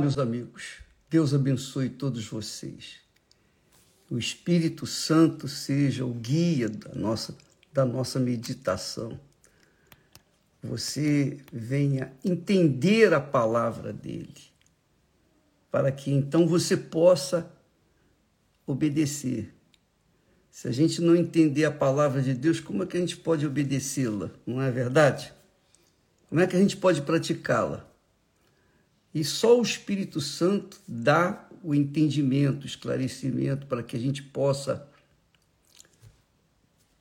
Meus amigos, Deus abençoe todos vocês. O Espírito Santo seja o guia da nossa, da nossa meditação. Você venha entender a palavra dele, para que então você possa obedecer. Se a gente não entender a palavra de Deus, como é que a gente pode obedecê-la? Não é verdade? Como é que a gente pode praticá-la? E só o Espírito Santo dá o entendimento, o esclarecimento para que a gente possa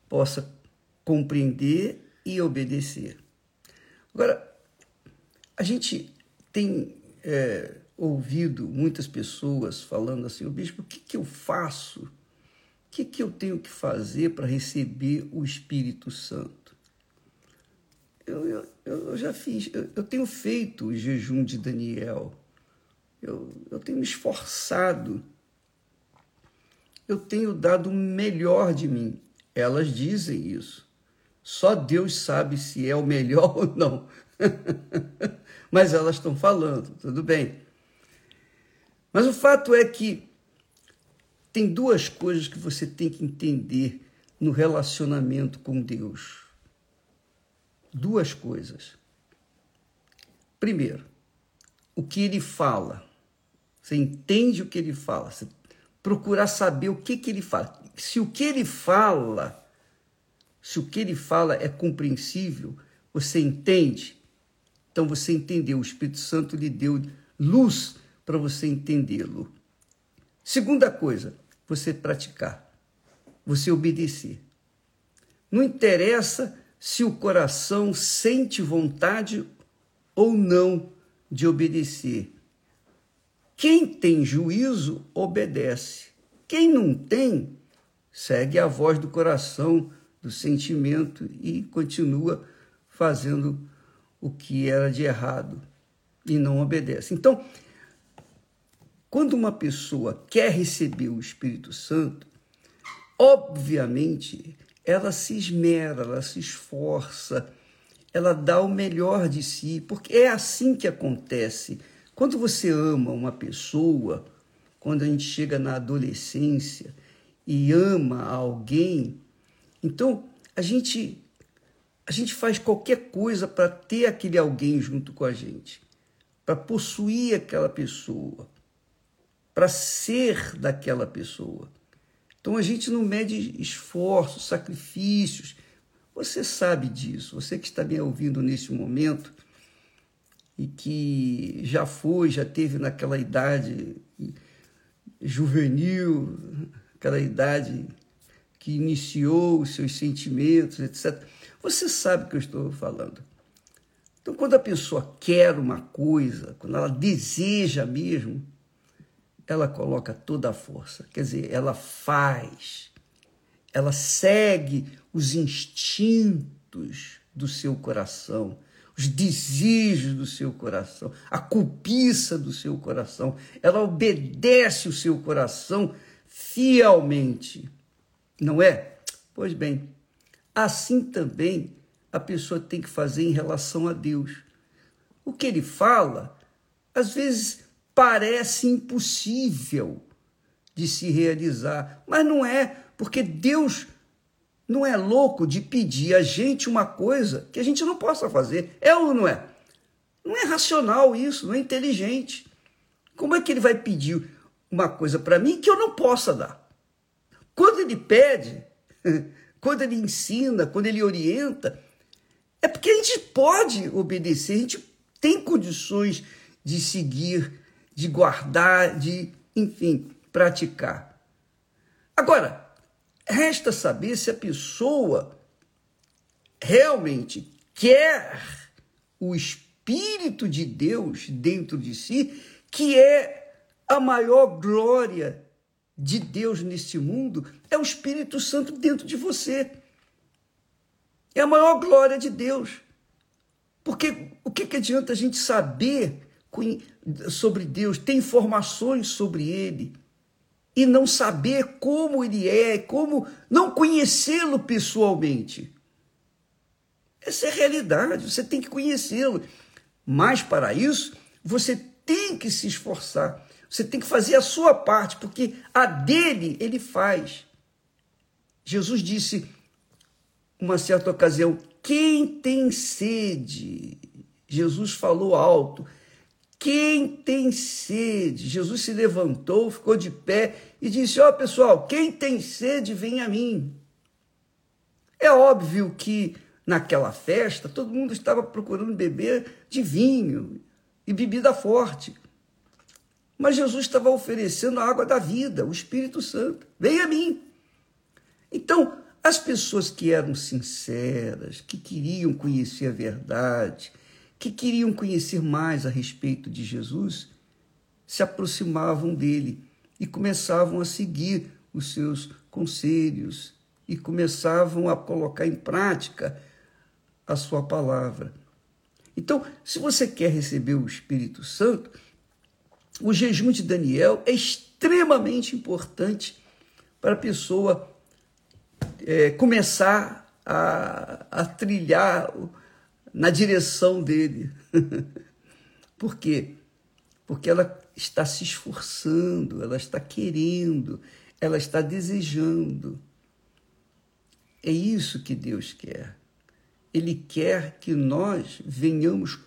possa compreender e obedecer. Agora, a gente tem é, ouvido muitas pessoas falando assim, o bispo, o que, que eu faço? O que, que eu tenho que fazer para receber o Espírito Santo? eu, eu, eu já fiz, eu, eu, tenho feito o jejum de Daniel, eu, eu tenho me esforçado, eu tenho dado o melhor de mim. Elas dizem isso. Só Deus sabe se é o melhor ou não. Mas elas estão falando, tudo bem. Mas o fato é que tem duas coisas que você tem que entender no relacionamento com Deus duas coisas. Primeiro, o que ele fala. Você entende o que ele fala. Você procurar saber o que, que ele fala. Se o que ele fala, se o que ele fala é compreensível, você entende. Então você entendeu. O Espírito Santo lhe deu luz para você entendê-lo. Segunda coisa, você praticar, você obedecer. Não interessa se o coração sente vontade ou não de obedecer. Quem tem juízo, obedece. Quem não tem, segue a voz do coração, do sentimento e continua fazendo o que era de errado e não obedece. Então, quando uma pessoa quer receber o Espírito Santo, obviamente ela se esmera, ela se esforça, ela dá o melhor de si, porque é assim que acontece. Quando você ama uma pessoa, quando a gente chega na adolescência e ama alguém, então a gente a gente faz qualquer coisa para ter aquele alguém junto com a gente, para possuir aquela pessoa, para ser daquela pessoa. Então a gente não mede esforços, sacrifícios. Você sabe disso, você que está me ouvindo nesse momento e que já foi, já teve naquela idade juvenil, aquela idade que iniciou os seus sentimentos, etc. Você sabe o que eu estou falando. Então, quando a pessoa quer uma coisa, quando ela deseja mesmo, ela coloca toda a força, quer dizer, ela faz, ela segue os instintos do seu coração, os desejos do seu coração, a cobiça do seu coração, ela obedece o seu coração fielmente, não é? Pois bem, assim também a pessoa tem que fazer em relação a Deus. O que ele fala, às vezes parece impossível de se realizar, mas não é, porque Deus não é louco de pedir a gente uma coisa que a gente não possa fazer. É ou não é? Não é racional isso, não é inteligente. Como é que ele vai pedir uma coisa para mim que eu não possa dar? Quando ele pede, quando ele ensina, quando ele orienta, é porque a gente pode obedecer, a gente tem condições de seguir de guardar, de, enfim, praticar. Agora, resta saber se a pessoa realmente quer o Espírito de Deus dentro de si, que é a maior glória de Deus neste mundo, é o Espírito Santo dentro de você. É a maior glória de Deus. Porque o que, que adianta a gente saber sobre Deus, ter informações sobre Ele e não saber como Ele é, como não conhecê-lo pessoalmente. Essa é a realidade, você tem que conhecê-lo. Mas para isso, você tem que se esforçar. Você tem que fazer a sua parte, porque a dele ele faz. Jesus disse, uma certa ocasião, quem tem sede? Jesus falou alto. Quem tem sede? Jesus se levantou, ficou de pé e disse: Ó oh, pessoal, quem tem sede, vem a mim. É óbvio que naquela festa todo mundo estava procurando beber de vinho e bebida forte. Mas Jesus estava oferecendo a água da vida, o Espírito Santo. Vem a mim. Então, as pessoas que eram sinceras, que queriam conhecer a verdade, que queriam conhecer mais a respeito de Jesus, se aproximavam dele e começavam a seguir os seus conselhos e começavam a colocar em prática a sua palavra. Então, se você quer receber o Espírito Santo, o jejum de Daniel é extremamente importante para a pessoa é, começar a, a trilhar na direção dele. Por quê? Porque ela está se esforçando, ela está querendo, ela está desejando. É isso que Deus quer. Ele quer que nós venhamos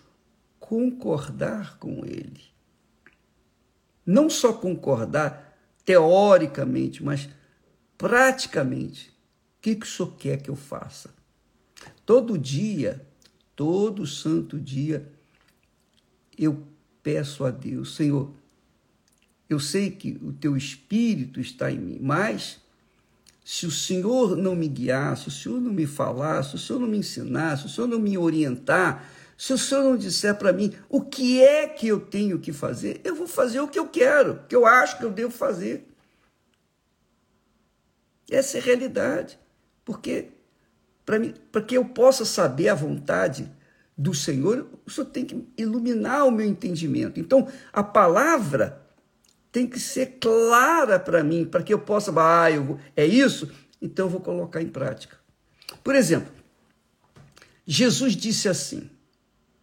concordar com Ele. Não só concordar teoricamente, mas praticamente. O que, que o Senhor quer que eu faça? Todo dia todo santo dia eu peço a Deus, Senhor, eu sei que o teu espírito está em mim, mas se o Senhor não me guiar, se o Senhor não me falar, se o Senhor não me ensinar, se o Senhor não me orientar, se o Senhor não disser para mim o que é que eu tenho que fazer, eu vou fazer o que eu quero, o que eu acho que eu devo fazer. Essa é a realidade. Porque para que eu possa saber a vontade do Senhor, o Senhor tem que iluminar o meu entendimento. Então, a palavra tem que ser clara para mim, para que eu possa, ah, eu vou, é isso? Então eu vou colocar em prática. Por exemplo, Jesus disse assim: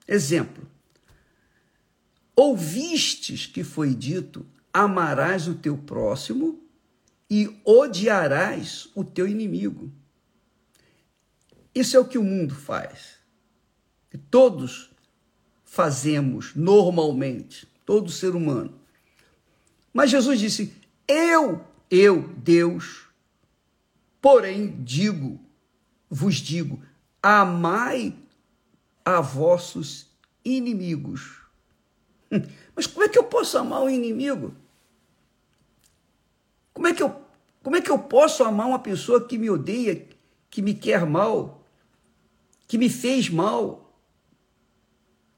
exemplo, ouvistes que foi dito, amarás o teu próximo e odiarás o teu inimigo. Isso é o que o mundo faz. Que todos fazemos normalmente, todo ser humano. Mas Jesus disse: Eu, eu, Deus, porém digo, vos digo, amai a vossos inimigos. Mas como é que eu posso amar o inimigo? Como é que eu, como é que eu posso amar uma pessoa que me odeia, que me quer mal? Que me fez mal,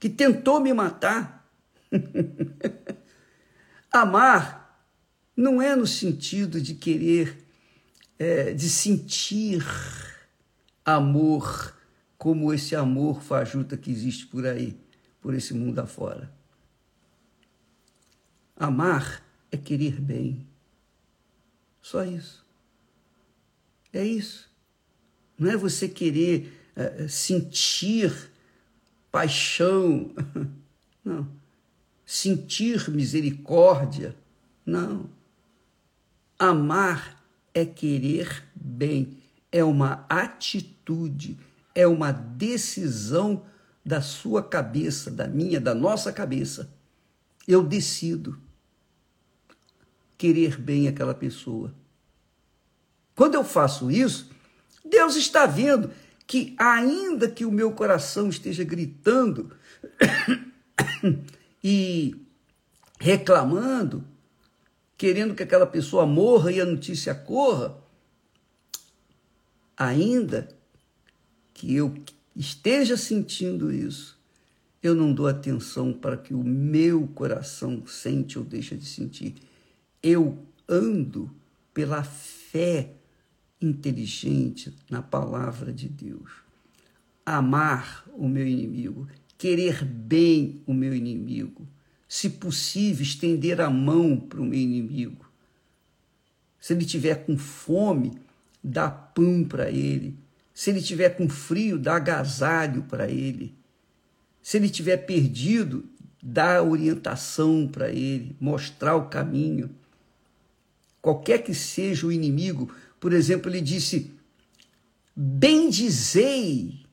que tentou me matar. Amar não é no sentido de querer, é, de sentir amor como esse amor fajuta que existe por aí, por esse mundo afora. Amar é querer bem. Só isso. É isso. Não é você querer é, é, sentir paixão, não. Sentir misericórdia, não. Amar é querer bem, é uma atitude, é uma decisão da sua cabeça, da minha, da nossa cabeça. Eu decido querer bem aquela pessoa. Quando eu faço isso, Deus está vendo que, ainda que o meu coração esteja gritando e reclamando, querendo que aquela pessoa morra e a notícia corra, ainda que eu esteja sentindo isso, eu não dou atenção para que o meu coração sente ou deixa de sentir. Eu ando pela fé inteligente na palavra de Deus. Amar o meu inimigo, querer bem o meu inimigo, se possível, estender a mão para o meu inimigo. Se ele tiver com fome, dá pão para ele. Se ele tiver com frio, dá agasalho para ele. Se ele tiver perdido, dar orientação para ele, mostrar o caminho. Qualquer que seja o inimigo, por exemplo, ele disse: bendizei,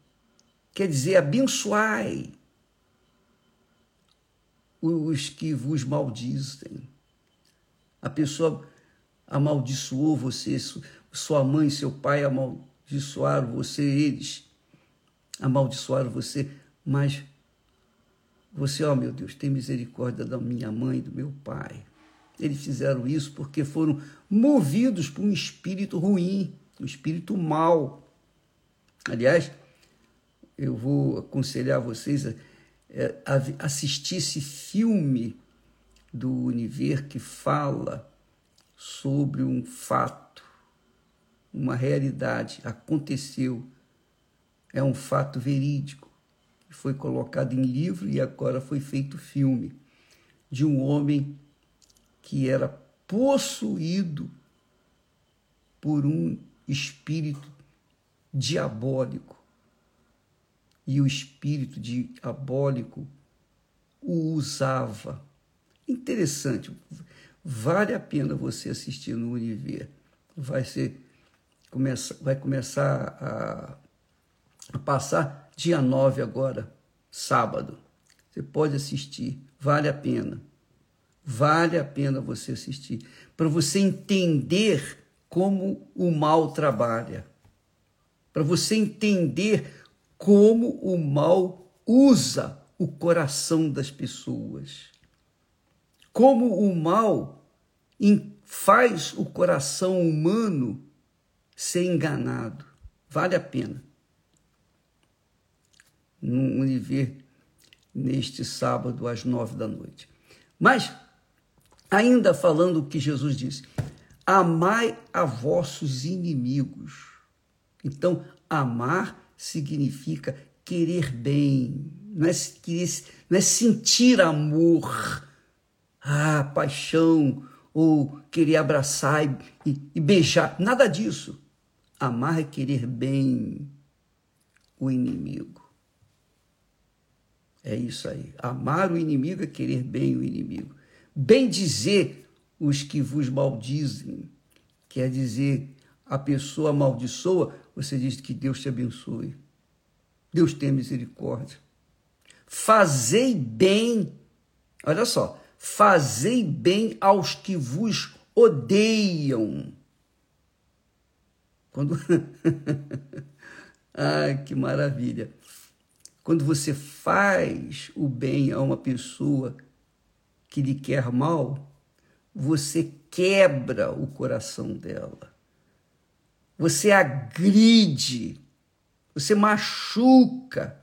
quer dizer, abençoai os que vos maldizem. A pessoa amaldiçoou você, sua mãe, seu pai amaldiçoaram você, eles amaldiçoaram você, mas você, ó oh meu Deus, tem misericórdia da minha mãe, do meu pai. Eles fizeram isso porque foram movidos por um espírito ruim, um espírito mau. Aliás, eu vou aconselhar vocês a, é, assistir esse filme do Univer que fala sobre um fato, uma realidade, aconteceu, é um fato verídico, foi colocado em livro e agora foi feito filme, de um homem que era possuído por um espírito diabólico. E o espírito diabólico o usava. Interessante, vale a pena você assistir no Univer. Vai ser começa, vai começar a, a passar dia 9 agora, sábado. Você pode assistir, vale a pena. Vale a pena você assistir, para você entender como o mal trabalha, para você entender como o mal usa o coração das pessoas, como o mal faz o coração humano ser enganado. Vale a pena. No Univer, neste sábado, às nove da noite. Mas Ainda falando o que Jesus disse: amai a vossos inimigos. Então, amar significa querer bem, não é, não é sentir amor, ah, paixão, ou querer abraçar e, e beijar, nada disso. Amar é querer bem o inimigo. É isso aí. Amar o inimigo é querer bem o inimigo. Bem dizer os que vos maldizem, quer dizer, a pessoa amaldiçoa, você diz que Deus te abençoe. Deus tem misericórdia. Fazei bem, olha só, fazei bem aos que vos odeiam. Quando. Ai, que maravilha! Quando você faz o bem a uma pessoa que lhe quer mal, você quebra o coração dela. Você agride, você machuca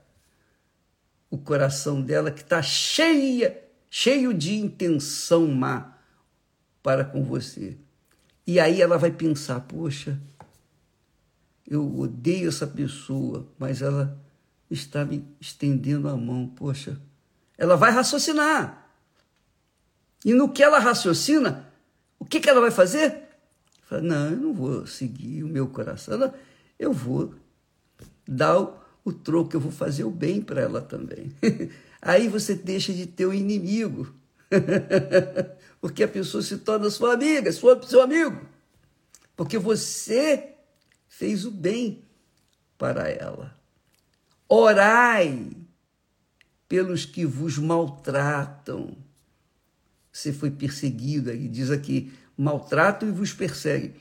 o coração dela que está cheia, cheio de intenção má para com você. E aí ela vai pensar: poxa, eu odeio essa pessoa, mas ela está me estendendo a mão. Poxa, ela vai raciocinar. E no que ela raciocina, o que, que ela vai fazer? Fala, não, eu não vou seguir o meu coração, eu vou dar o, o troco, eu vou fazer o bem para ela também. Aí você deixa de ter o inimigo, porque a pessoa se torna sua amiga, sua, seu amigo, porque você fez o bem para ela. Orai pelos que vos maltratam você foi perseguido, aí diz aqui, maltratam e vos perseguem.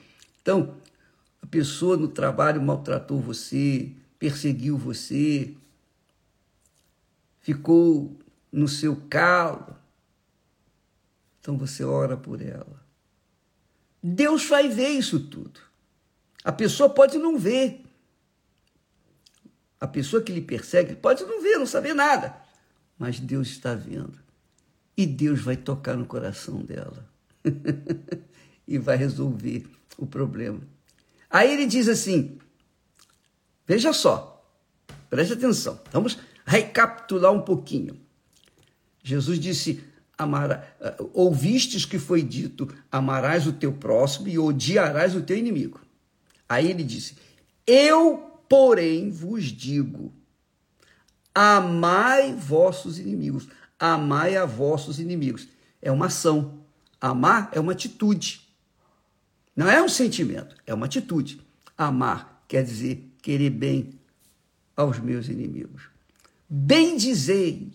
Então, a pessoa no trabalho maltratou você, perseguiu você, ficou no seu calo. Então você ora por ela. Deus vai ver isso tudo. A pessoa pode não ver. A pessoa que lhe persegue pode não ver, não saber nada. Mas Deus está vendo e Deus vai tocar no coração dela e vai resolver o problema. Aí ele diz assim: veja só, preste atenção, vamos recapitular um pouquinho. Jesus disse: Amara, eh, ouvistes que foi dito: amarás o teu próximo e odiarás o teu inimigo. Aí ele disse: Eu, porém, vos digo: amai vossos inimigos, amai a vossos inimigos. É uma ação. Amar é uma atitude. Não é um sentimento, é uma atitude. Amar quer dizer querer bem aos meus inimigos. Bendizei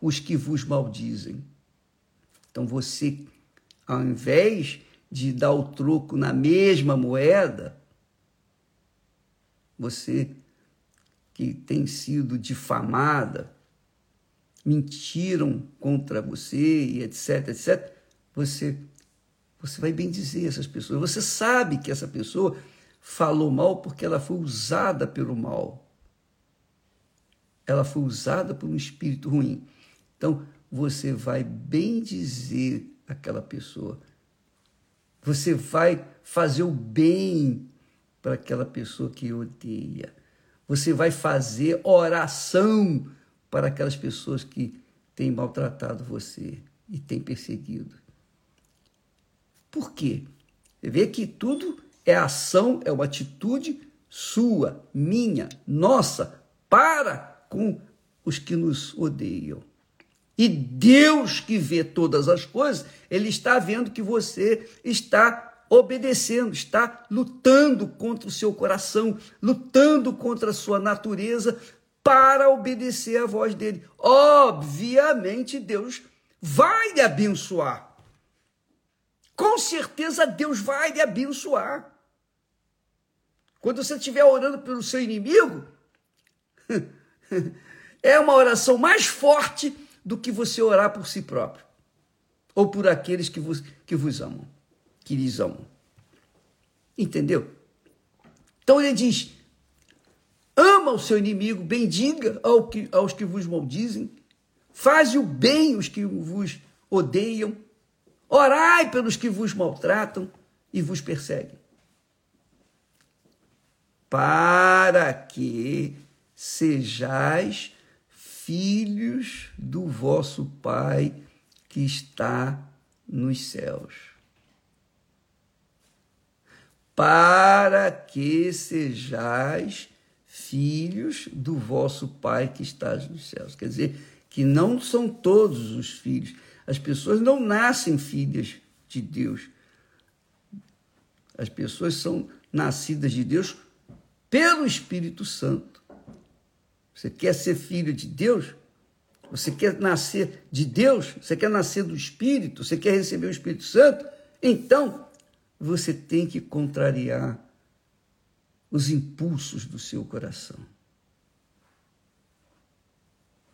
os que vos maldizem. Então você, ao invés de dar o troco na mesma moeda, você que tem sido difamada, mentiram contra você e etc, etc, você você vai bem dizer essas pessoas. Você sabe que essa pessoa falou mal porque ela foi usada pelo mal. Ela foi usada por um espírito ruim. Então, você vai bem dizer aquela pessoa. Você vai fazer o bem para aquela pessoa que odeia. Você vai fazer oração para aquelas pessoas que têm maltratado você e têm perseguido. Por quê? Você vê que tudo é ação, é uma atitude sua, minha, nossa, para com os que nos odeiam. E Deus que vê todas as coisas, Ele está vendo que você está obedecendo, está lutando contra o seu coração, lutando contra a sua natureza para obedecer à voz dele. Obviamente, Deus vai lhe abençoar com certeza Deus vai lhe abençoar. Quando você estiver orando pelo seu inimigo, é uma oração mais forte do que você orar por si próprio ou por aqueles que vos, que vos amam, que lhes amam. Entendeu? Então ele diz: ama o seu inimigo, bendiga ao que, aos que vos maldizem, faz o bem os que vos odeiam, Orai pelos que vos maltratam e vos perseguem, para que sejais filhos do vosso Pai que está nos céus. Para que sejais filhos do vosso Pai que está nos céus. Quer dizer, que não são todos os filhos, as pessoas não nascem filhas de Deus. As pessoas são nascidas de Deus pelo Espírito Santo. Você quer ser filho de Deus? Você quer nascer de Deus? Você quer nascer do Espírito? Você quer receber o Espírito Santo? Então, você tem que contrariar os impulsos do seu coração.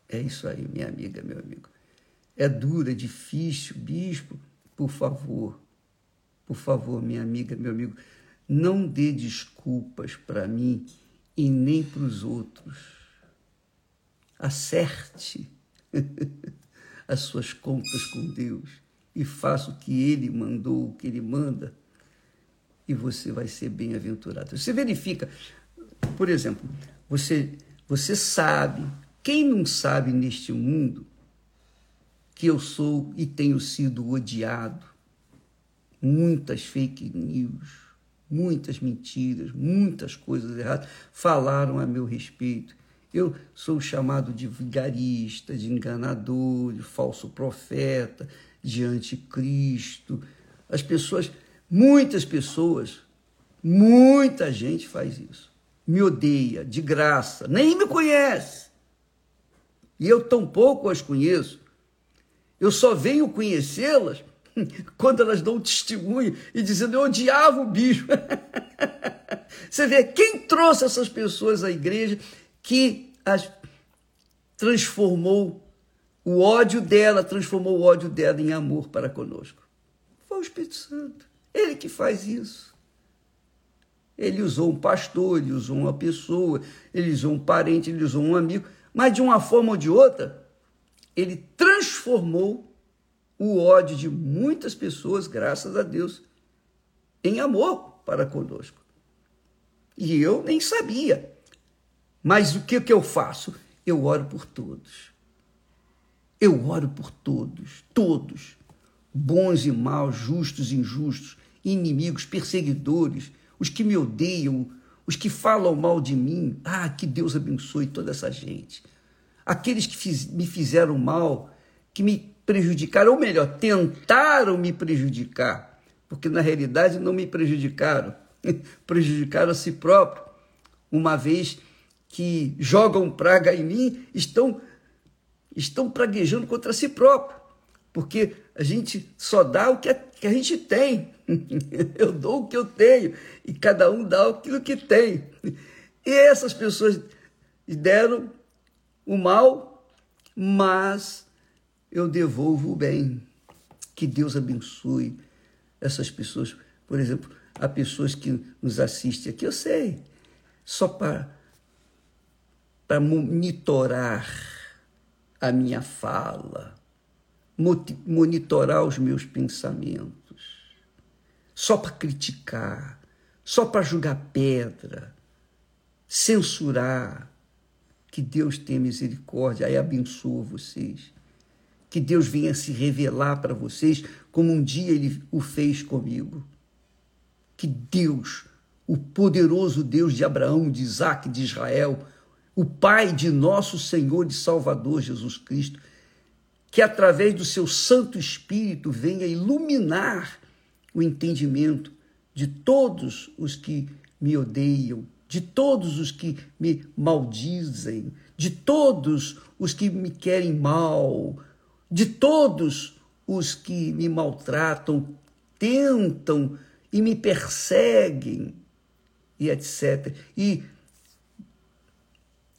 É isso aí, minha amiga, meu amigo é dura, é difícil, bispo, por favor, por favor, minha amiga, meu amigo, não dê desculpas para mim e nem para os outros. Acerte as suas contas com Deus e faça o que Ele mandou, o que Ele manda, e você vai ser bem-aventurado. Você verifica, por exemplo, você, você sabe, quem não sabe neste mundo que eu sou e tenho sido odiado. Muitas fake news, muitas mentiras, muitas coisas erradas falaram a meu respeito. Eu sou chamado de vigarista, de enganador, de falso profeta, de anticristo. As pessoas, muitas pessoas, muita gente faz isso. Me odeia de graça, nem me conhece. E eu tampouco as conheço. Eu só venho conhecê-las quando elas dão testemunho e dizendo eu odiava o bicho. Você vê quem trouxe essas pessoas à igreja que as transformou o ódio dela, transformou o ódio dela em amor para conosco. Foi o Espírito Santo. Ele que faz isso. Ele usou um pastor, ele usou uma pessoa, ele usou um parente, ele usou um amigo, mas de uma forma ou de outra, ele transformou o ódio de muitas pessoas, graças a Deus, em amor para conosco. E eu nem sabia. Mas o que, que eu faço? Eu oro por todos. Eu oro por todos, todos, bons e maus, justos e injustos, inimigos, perseguidores, os que me odeiam, os que falam mal de mim. Ah, que Deus abençoe toda essa gente. aqueles que fiz, me fizeram mal, que me prejudicaram, ou melhor, tentaram me prejudicar, porque na realidade não me prejudicaram, prejudicaram a si próprio, uma vez que jogam praga em mim, estão, estão praguejando contra si próprio, porque a gente só dá o que a, que a gente tem. Eu dou o que eu tenho e cada um dá aquilo que tem. E essas pessoas deram o mal, mas eu devolvo o bem. Que Deus abençoe essas pessoas. Por exemplo, há pessoas que nos assistem aqui, eu sei, só para, para monitorar a minha fala, monitorar os meus pensamentos, só para criticar, só para julgar pedra, censurar. Que Deus tenha misericórdia e abençoe vocês. Que Deus venha se revelar para vocês como um dia Ele o fez comigo. Que Deus, o poderoso Deus de Abraão, de Isaac, de Israel, o Pai de nosso Senhor e Salvador Jesus Cristo, que através do seu Santo Espírito venha iluminar o entendimento de todos os que me odeiam, de todos os que me maldizem, de todos os que me querem mal, de todos os que me maltratam, tentam e me perseguem, e etc. E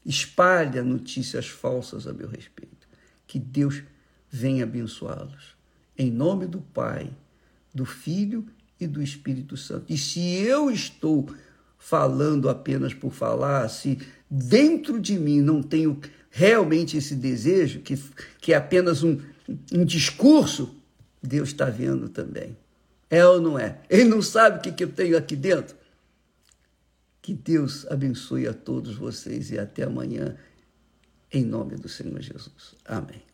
espalha notícias falsas a meu respeito. Que Deus venha abençoá-los. Em nome do Pai, do Filho e do Espírito Santo. E se eu estou falando apenas por falar, se dentro de mim não tenho realmente esse desejo, que, que é apenas um, um discurso, Deus está vendo também. É ou não é? Ele não sabe o que, que eu tenho aqui dentro? Que Deus abençoe a todos vocês e até amanhã, em nome do Senhor Jesus. Amém.